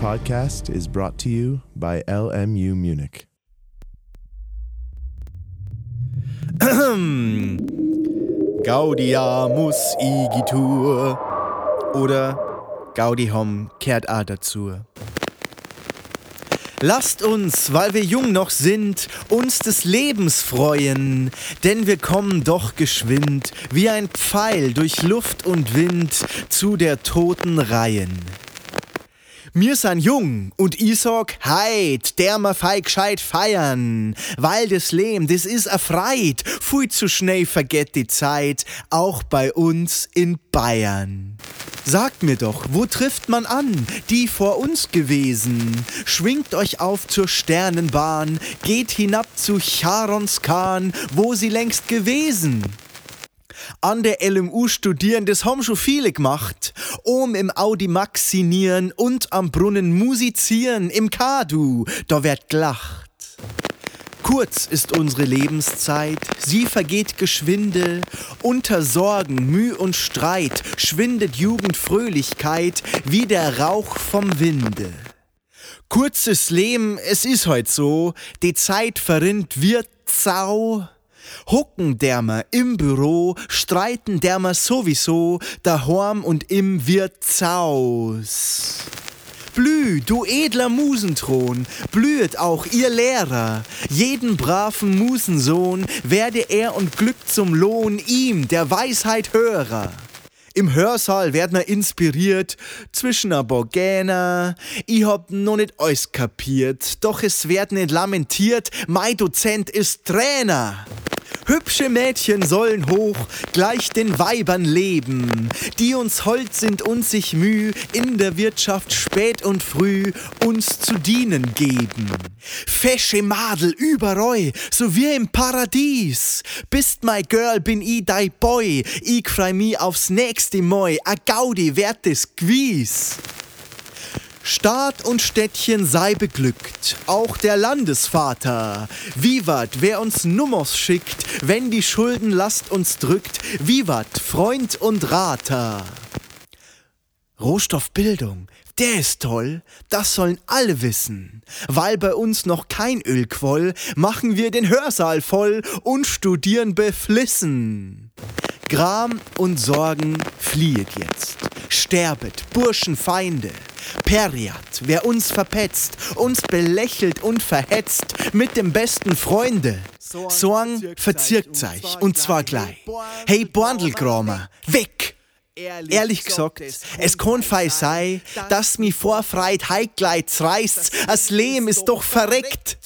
podcast is brought to you by LMU Munich. Gaudiamus igitur oder Gaudihom kehrt a dazu. Lasst uns, weil wir jung noch sind, uns des Lebens freuen, denn wir kommen doch geschwind, wie ein Pfeil durch Luft und Wind, zu der toten Reihen. Mir san jung und ich sag, heit, der ma fei gescheit feiern, weil das Leben, das is erfreit, fui zu schnell vergett die Zeit, auch bei uns in Bayern. Sagt mir doch, wo trifft man an, die vor uns gewesen? Schwingt euch auf zur Sternenbahn, geht hinab zu Charons Kahn, wo sie längst gewesen an der LMU studieren, das haben schon viele gemacht. Um im Audi maxinieren und am Brunnen musizieren, im Kadu, da wird gelacht. Kurz ist unsere Lebenszeit, sie vergeht geschwinde, unter Sorgen, Müh und Streit schwindet Jugendfröhlichkeit wie der Rauch vom Winde. Kurzes Leben, es ist heut so, die Zeit verrinnt wird zau, Hucken dermer im Büro, streiten dermer sowieso, daheim und im Wirtshaus. Blüh, du edler Musenthron, blühet auch ihr Lehrer. Jeden braven Musensohn werde er und Glück zum Lohn ihm, der Weisheit Hörer. Im Hörsaal werd man inspiriert zwischen a Borgäner. Ich hab noch nicht alles kapiert, doch es werd nicht lamentiert, mein Dozent ist Trainer. Hübsche Mädchen sollen hoch gleich den Weibern leben, die uns hold sind und sich Müh in der Wirtschaft spät und früh uns zu dienen geben. Fesche Madel überreu, so wie im Paradies. Bist my girl, bin i dei Boy, ich freu mi aufs nächste Moi, a Gaudi werd des Gwies. Staat und Städtchen sei beglückt, auch der Landesvater. Vivat, wer uns Nummers schickt, wenn die Schuldenlast uns drückt. Vivat, Freund und Rater. Rohstoffbildung, der ist toll, das sollen alle wissen. Weil bei uns noch kein Öl quoll, machen wir den Hörsaal voll und studieren beflissen. Gram und Sorgen fliehet jetzt. Sterbet, Burschenfeinde. Periat, wer uns verpetzt, uns belächelt und verhetzt mit dem besten Freunde. Sorgen verzirkt sich, und zwar gleich. Hey, Borndelgramer, weg! Ehrlich gesagt, es kann fei sei, dass mi vorfreit heikleits reißt, as Leben ist doch verreckt.